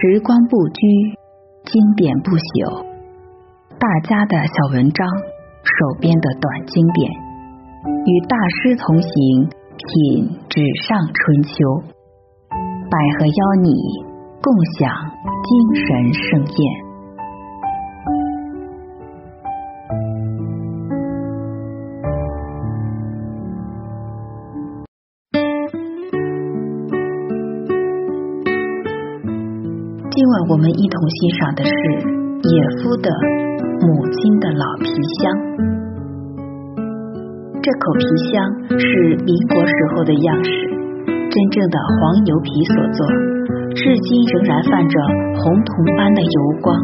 时光不居，经典不朽。大家的小文章，手边的短经典，与大师同行，品纸上春秋。百合邀你共享精神盛宴。今晚我们一同欣赏的是野夫的《母亲的老皮箱》。这口皮箱是民国时候的样式，真正的黄油皮所做，至今仍然泛着红铜般的油光，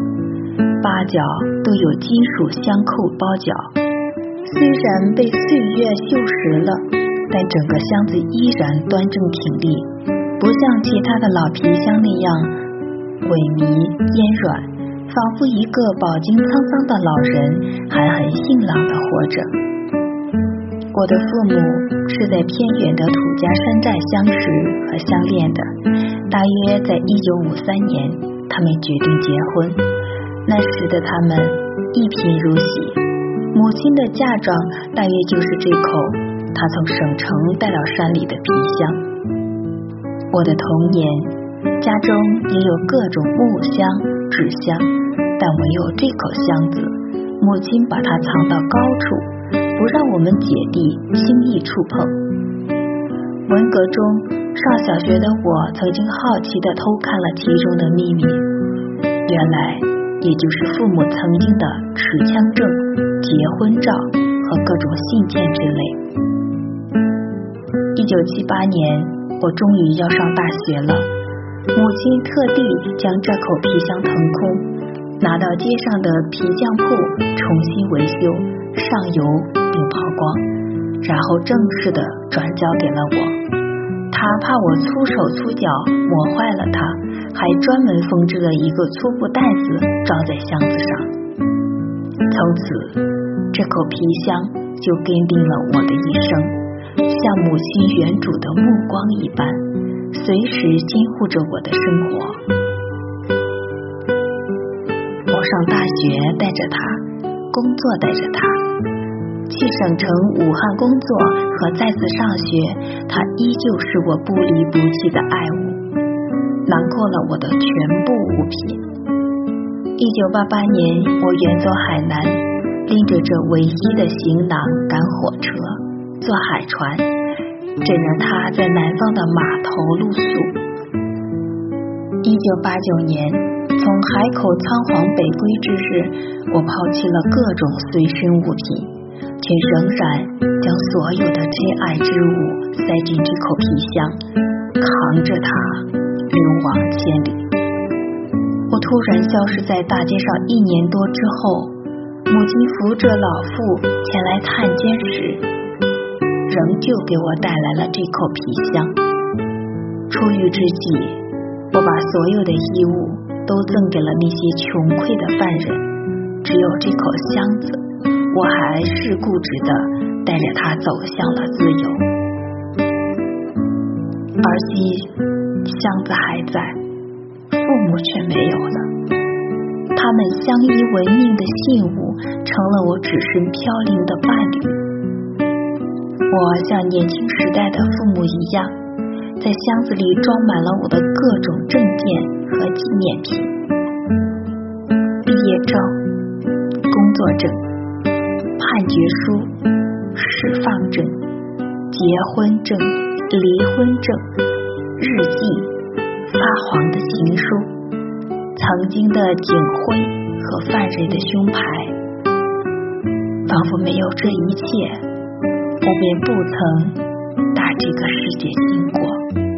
八角都有金属相扣包角。虽然被岁月锈蚀了，但整个箱子依然端正挺立，不像其他的老皮箱那样。萎靡烟软，仿佛一个饱经沧桑的老人，还很硬朗的活着。我的父母是在偏远的土家山寨相识和相恋的，大约在一九五三年，他们决定结婚。那时的他们一贫如洗，母亲的嫁妆大约就是这口他从省城带到山里的皮箱。我的童年。家中也有各种木箱、纸箱，但唯有这口箱子，母亲把它藏到高处，不让我们姐弟轻易触碰。文革中上小学的我，曾经好奇的偷看了其中的秘密，原来也就是父母曾经的持枪证、结婚照和各种信件之类。一九七八年，我终于要上大学了。母亲特地将这口皮箱腾空，拿到街上的皮匠铺重新维修、上油并抛光，然后正式的转交给了我。他怕我粗手粗脚磨坏了它，还专门缝制了一个粗布袋子装在箱子上。从此，这口皮箱就奠定了我的一生，像母亲原主的目光一般。随时监护着我的生活。我上大学带着他，工作带着他，去省城、武汉工作和再次上学，他依旧是我不离不弃的爱物，囊括了我的全部物品。一九八八年，我远走海南，拎着这唯一的行囊赶火车，坐海船。枕着他在南方的码头露宿。一九八九年，从海口仓皇北归之日，我抛弃了各种随身物品，却仍然将所有的珍爱之物塞进这口皮箱，扛着它流亡千里。我突然消失在大街上一年多之后，母亲扶着老妇前来探监时。仍旧给我带来了这口皮箱。出狱之际，我把所有的衣物都赠给了那些穷困的犯人，只有这口箱子，我还是固执的带着它走向了自由。而今箱子还在，父母却没有了。他们相依为命的信物，成了我只身飘零的伴侣。我像年轻时代的父母一样，在箱子里装满了我的各种证件和纪念品：毕业证、工作证、判决书、释放证、结婚证、离婚证、日记、发黄的情书、曾经的警徽和犯人的胸牌，仿佛没有这一切。我便不曾打这个世界经过。